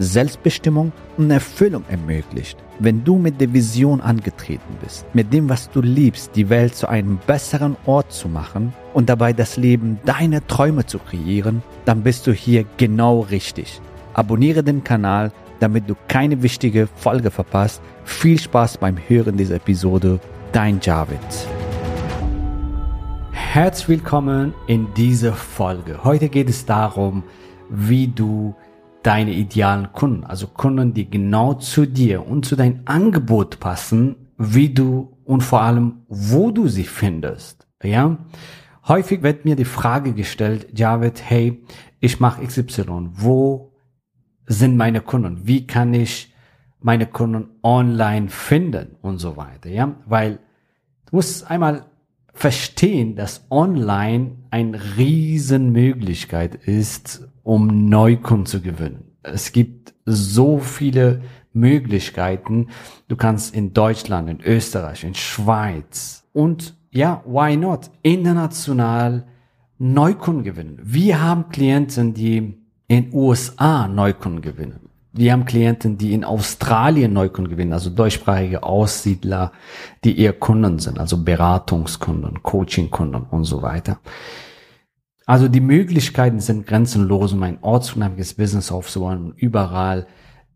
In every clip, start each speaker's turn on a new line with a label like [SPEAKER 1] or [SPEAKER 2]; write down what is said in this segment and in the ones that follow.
[SPEAKER 1] Selbstbestimmung und Erfüllung ermöglicht. Wenn du mit der Vision angetreten bist, mit dem, was du liebst, die Welt zu einem besseren Ort zu machen und dabei das Leben deiner Träume zu kreieren, dann bist du hier genau richtig. Abonniere den Kanal, damit du keine wichtige Folge verpasst. Viel Spaß beim Hören dieser Episode. Dein Javid. Herzlich willkommen in dieser Folge. Heute geht es darum, wie du deine idealen Kunden, also Kunden, die genau zu dir und zu deinem Angebot passen, wie du und vor allem, wo du sie findest. Ja, häufig wird mir die Frage gestellt, Javid, hey, ich mache XY, wo sind meine Kunden? Wie kann ich meine Kunden online finden und so weiter? Ja, weil du musst einmal verstehen, dass online eine Riesenmöglichkeit ist, um Neukunden zu gewinnen. Es gibt so viele Möglichkeiten. Du kannst in Deutschland, in Österreich, in Schweiz und ja, why not? International Neukunden gewinnen. Wir haben Klienten, die in USA Neukunden gewinnen. Wir haben Klienten, die in Australien Neukunden gewinnen, also deutschsprachige Aussiedler, die eher Kunden sind, also Beratungskunden, Coachingkunden und so weiter. Also die Möglichkeiten sind grenzenlos, um ein ortsunabhängiges Business aufzubauen und überall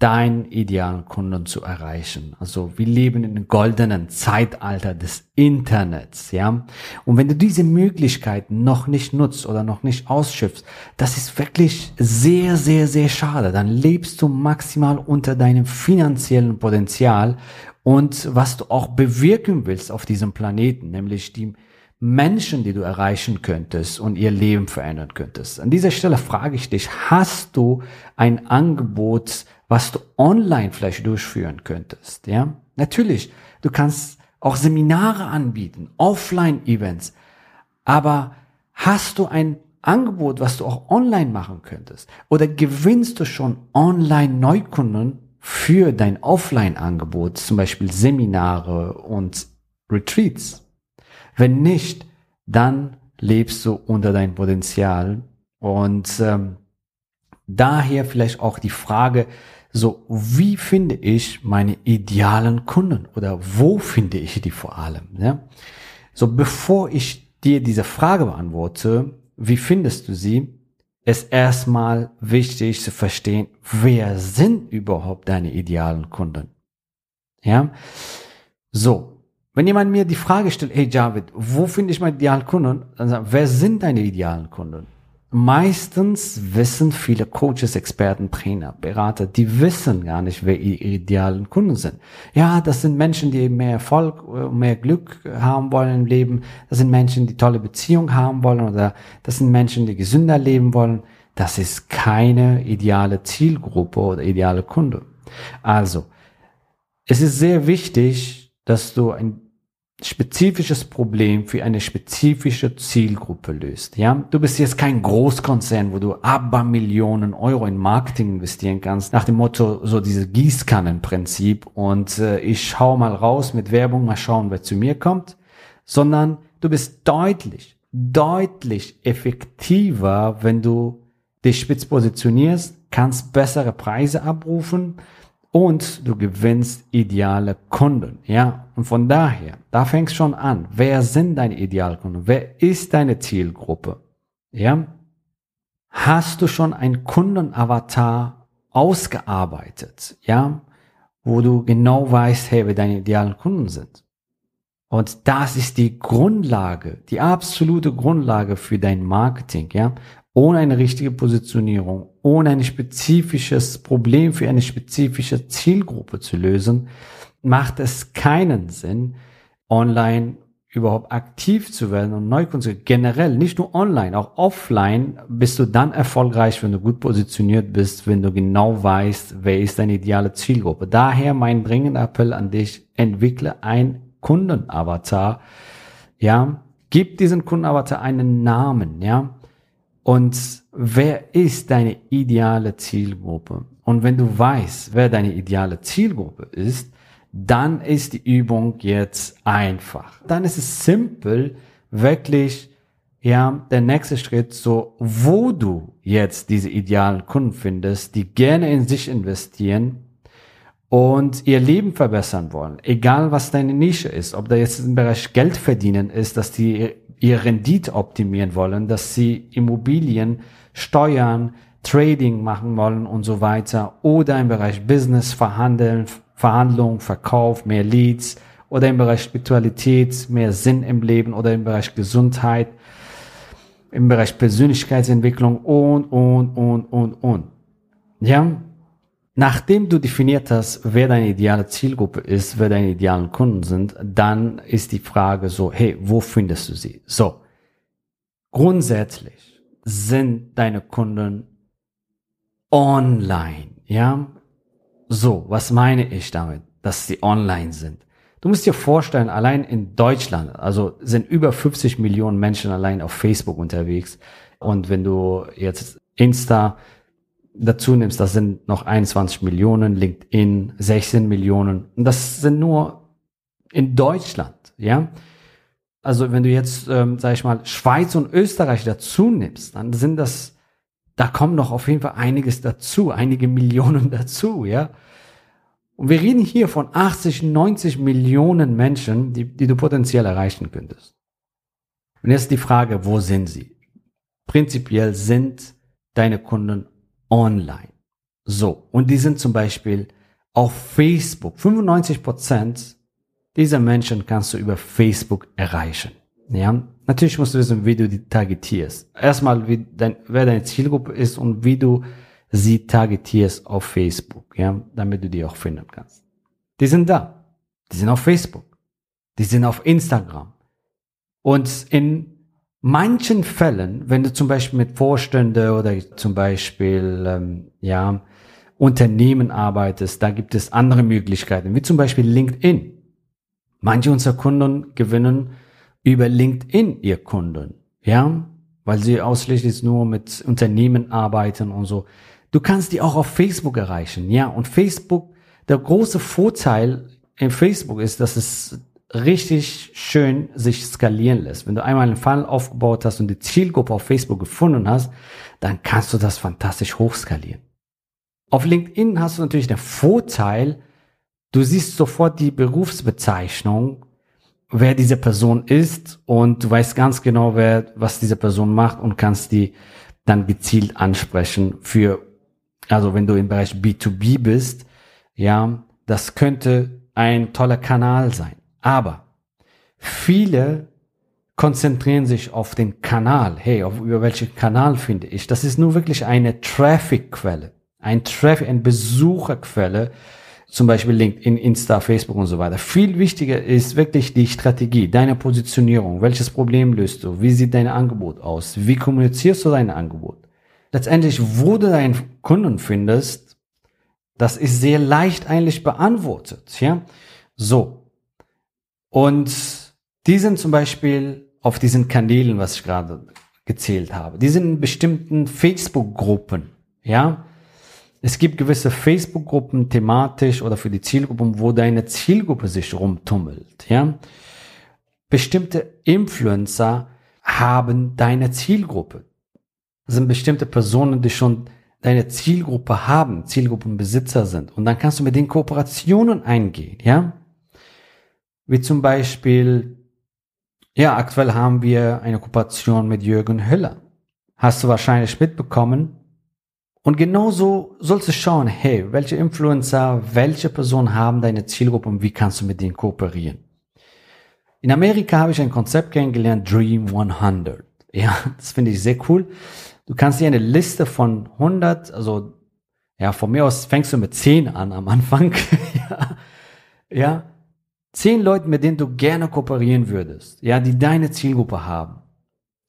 [SPEAKER 1] deinen idealen Kunden zu erreichen. Also wir leben in einem goldenen Zeitalter des Internets, ja. Und wenn du diese Möglichkeiten noch nicht nutzt oder noch nicht ausschöpfst, das ist wirklich sehr, sehr, sehr schade. Dann lebst du maximal unter deinem finanziellen Potenzial und was du auch bewirken willst auf diesem Planeten, nämlich die Menschen, die du erreichen könntest und ihr Leben verändern könntest. An dieser Stelle frage ich dich, hast du ein Angebot, was du online vielleicht durchführen könntest? Ja, natürlich. Du kannst auch Seminare anbieten, Offline-Events. Aber hast du ein Angebot, was du auch online machen könntest? Oder gewinnst du schon online Neukunden für dein Offline-Angebot, zum Beispiel Seminare und Retreats? Wenn nicht, dann lebst du unter deinem Potenzial. Und ähm, daher vielleicht auch die Frage, so, wie finde ich meine idealen Kunden oder wo finde ich die vor allem? Ja? So, bevor ich dir diese Frage beantworte, wie findest du sie, ist erstmal wichtig zu verstehen, wer sind überhaupt deine idealen Kunden? Ja? So, wenn jemand mir die Frage stellt, hey Javid, wo finde ich meine idealen Kunden? Dann sagen, wer sind deine idealen Kunden? Meistens wissen viele Coaches, Experten, Trainer, Berater, die wissen gar nicht, wer ihre idealen Kunden sind. Ja, das sind Menschen, die mehr Erfolg, mehr Glück haben wollen im Leben. Das sind Menschen, die tolle Beziehungen haben wollen oder das sind Menschen, die gesünder leben wollen. Das ist keine ideale Zielgruppe oder ideale Kunde. Also, es ist sehr wichtig, dass du ein spezifisches Problem für eine spezifische Zielgruppe löst. Ja, du bist jetzt kein Großkonzern, wo du aber Millionen Euro in Marketing investieren kannst, nach dem Motto so dieses Gießkannenprinzip und äh, ich schau mal raus mit Werbung, mal schauen, wer zu mir kommt, sondern du bist deutlich, deutlich effektiver, wenn du dich spitz positionierst, kannst bessere Preise abrufen und du gewinnst ideale Kunden. Ja, und von daher, da fängst schon an. Wer sind deine Idealkunden? Wer ist deine Zielgruppe? Ja, hast du schon ein Kundenavatar ausgearbeitet? Ja, wo du genau weißt, hey, wer deine idealen Kunden sind. Und das ist die Grundlage, die absolute Grundlage für dein Marketing, ja ohne eine richtige Positionierung, ohne ein spezifisches Problem für eine spezifische Zielgruppe zu lösen, macht es keinen Sinn, online überhaupt aktiv zu werden und Neukunden generell, nicht nur online, auch offline bist du dann erfolgreich, wenn du gut positioniert bist, wenn du genau weißt, wer ist deine ideale Zielgruppe. Daher mein dringender Appell an dich, entwickle ein Kundenavatar, ja, gib diesen Kundenavatar einen Namen, ja, und wer ist deine ideale Zielgruppe? Und wenn du weißt, wer deine ideale Zielgruppe ist, dann ist die Übung jetzt einfach. Dann ist es simpel, wirklich, ja, der nächste Schritt, so, wo du jetzt diese idealen Kunden findest, die gerne in sich investieren und ihr Leben verbessern wollen. Egal was deine Nische ist, ob da jetzt im Bereich Geld verdienen ist, dass die ihr Rendite optimieren wollen, dass sie Immobilien steuern, Trading machen wollen und so weiter oder im Bereich Business verhandeln, Verhandlung, Verkauf, mehr Leads oder im Bereich Spiritualität, mehr Sinn im Leben oder im Bereich Gesundheit, im Bereich Persönlichkeitsentwicklung und, und, und, und, und. Ja, Nachdem du definiert hast, wer deine ideale Zielgruppe ist, wer deine idealen Kunden sind, dann ist die Frage so, hey, wo findest du sie? So, grundsätzlich sind deine Kunden online, ja? So, was meine ich damit, dass sie online sind? Du musst dir vorstellen, allein in Deutschland, also sind über 50 Millionen Menschen allein auf Facebook unterwegs. Und wenn du jetzt Insta, dazu nimmst, das sind noch 21 Millionen, LinkedIn 16 Millionen. Und das sind nur in Deutschland, ja. Also wenn du jetzt, ähm, sag ich mal, Schweiz und Österreich dazu nimmst, dann sind das, da kommen noch auf jeden Fall einiges dazu, einige Millionen dazu, ja. Und wir reden hier von 80, 90 Millionen Menschen, die, die du potenziell erreichen könntest. Und jetzt die Frage, wo sind sie? Prinzipiell sind deine Kunden online. So, und die sind zum Beispiel auf Facebook. 95 Prozent dieser Menschen kannst du über Facebook erreichen. Ja, natürlich musst du wissen, wie du die targetierst. Erstmal, wie dein, wer deine Zielgruppe ist und wie du sie targetierst auf Facebook, ja, damit du die auch finden kannst. Die sind da. Die sind auf Facebook. Die sind auf Instagram. Und in manchen Fällen, wenn du zum Beispiel mit Vorstände oder zum Beispiel ähm, ja Unternehmen arbeitest, da gibt es andere Möglichkeiten, wie zum Beispiel LinkedIn. Manche unserer Kunden gewinnen über LinkedIn ihr Kunden, ja, weil sie ausschließlich nur mit Unternehmen arbeiten und so. Du kannst die auch auf Facebook erreichen, ja. Und Facebook, der große Vorteil in Facebook ist, dass es richtig schön sich skalieren lässt. Wenn du einmal einen Funnel aufgebaut hast und die Zielgruppe auf Facebook gefunden hast, dann kannst du das fantastisch hochskalieren. Auf LinkedIn hast du natürlich den Vorteil, du siehst sofort die Berufsbezeichnung, wer diese Person ist und du weißt ganz genau, wer, was diese Person macht und kannst die dann gezielt ansprechen für, also wenn du im Bereich B2B bist, ja, das könnte ein toller Kanal sein. Aber viele konzentrieren sich auf den Kanal. Hey, auf, über welchen Kanal finde ich? Das ist nur wirklich eine Traffic-Quelle. Ein Traffic, eine Besucherquelle. Zum Beispiel LinkedIn, Insta, Facebook und so weiter. Viel wichtiger ist wirklich die Strategie, deine Positionierung. Welches Problem löst du? Wie sieht dein Angebot aus? Wie kommunizierst du dein Angebot? Letztendlich, wo du deinen Kunden findest, das ist sehr leicht eigentlich beantwortet, ja? So. Und die sind zum Beispiel auf diesen Kanälen, was ich gerade gezählt habe. Die sind in bestimmten Facebook-Gruppen, ja. Es gibt gewisse Facebook-Gruppen thematisch oder für die Zielgruppen, wo deine Zielgruppe sich rumtummelt, ja. Bestimmte Influencer haben deine Zielgruppe. Das sind bestimmte Personen, die schon deine Zielgruppe haben, Zielgruppenbesitzer sind. Und dann kannst du mit den Kooperationen eingehen, ja. Wie zum Beispiel, ja, aktuell haben wir eine Kooperation mit Jürgen Höller. Hast du wahrscheinlich mitbekommen. Und genauso sollst du schauen, hey, welche Influencer, welche Personen haben deine Zielgruppe und wie kannst du mit denen kooperieren. In Amerika habe ich ein Konzept kennengelernt, Dream 100. Ja, das finde ich sehr cool. Du kannst dir eine Liste von 100, also ja, von mir aus fängst du mit 10 an am Anfang. ja, ja, Zehn Leute, mit denen du gerne kooperieren würdest, ja, die deine Zielgruppe haben.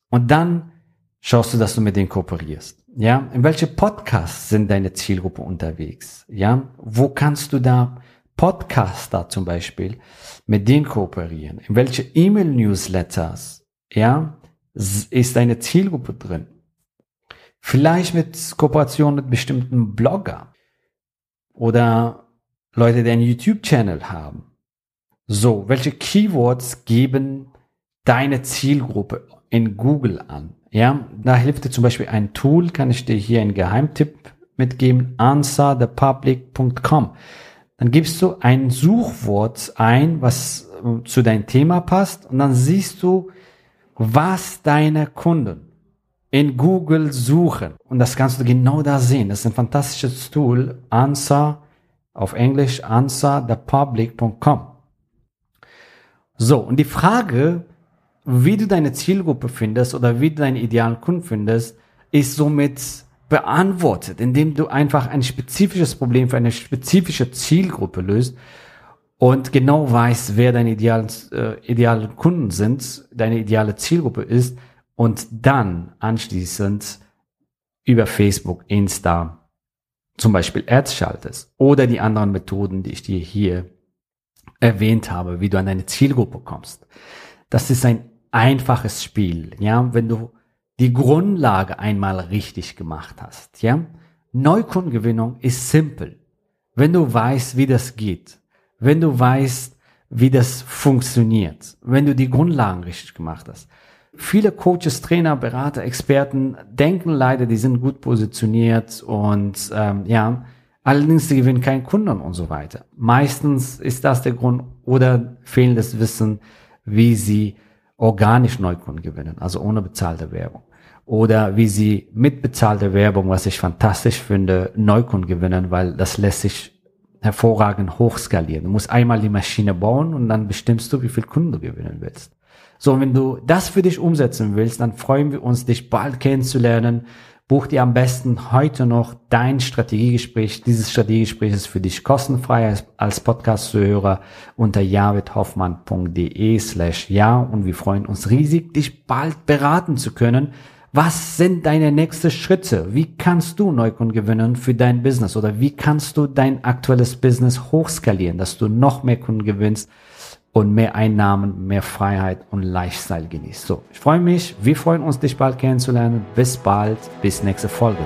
[SPEAKER 1] Und dann schaust du, dass du mit denen kooperierst. Ja, in welche Podcasts sind deine Zielgruppe unterwegs? Ja, wo kannst du da Podcaster zum Beispiel, mit denen kooperieren? In welche E-Mail-Newsletters, ja, ist deine Zielgruppe drin? Vielleicht mit Kooperation mit bestimmten Blogger oder Leute, die einen YouTube-Channel haben. So, welche Keywords geben deine Zielgruppe in Google an? Ja, da hilft dir zum Beispiel ein Tool, kann ich dir hier einen Geheimtipp mitgeben, answerthepublic.com. Dann gibst du ein Suchwort ein, was äh, zu deinem Thema passt und dann siehst du, was deine Kunden in Google suchen. Und das kannst du genau da sehen. Das ist ein fantastisches Tool. Answer auf Englisch answerthepublic.com. So, und die Frage, wie du deine Zielgruppe findest oder wie du deinen idealen Kunden findest, ist somit beantwortet, indem du einfach ein spezifisches Problem für eine spezifische Zielgruppe löst und genau weißt, wer deine idealen, äh, idealen Kunden sind, deine ideale Zielgruppe ist und dann anschließend über Facebook, Insta zum Beispiel Ads schaltest oder die anderen Methoden, die ich dir hier erwähnt habe, wie du an deine Zielgruppe kommst. Das ist ein einfaches Spiel, ja, wenn du die Grundlage einmal richtig gemacht hast, ja. Neukundengewinnung ist simpel. Wenn du weißt, wie das geht, wenn du weißt, wie das funktioniert, wenn du die Grundlagen richtig gemacht hast, Viele Coaches, Trainer, Berater, Experten denken leider, die sind gut positioniert und ähm, ja, allerdings sie gewinnen keinen Kunden und so weiter. Meistens ist das der Grund oder fehlendes Wissen, wie sie organisch Neukunden gewinnen, also ohne bezahlte Werbung. Oder wie sie mit bezahlter Werbung, was ich fantastisch finde, Neukunden gewinnen, weil das lässt sich hervorragend hochskalieren. Du musst einmal die Maschine bauen und dann bestimmst du, wie viel Kunden du gewinnen willst. So, wenn du das für dich umsetzen willst, dann freuen wir uns, dich bald kennenzulernen. Buch dir am besten heute noch dein Strategiegespräch. Dieses Strategiegespräch ist für dich kostenfrei als, Podcast-Zuhörer unter javidhoffmann.de slash ja und wir freuen uns riesig, dich bald beraten zu können. Was sind deine nächsten Schritte? Wie kannst du Neukunden gewinnen für dein Business oder wie kannst du dein aktuelles Business hochskalieren, dass du noch mehr Kunden gewinnst? und mehr Einnahmen, mehr Freiheit und Lifestyle genießt. So, ich freue mich, wir freuen uns, dich bald kennenzulernen. Bis bald, bis nächste Folge.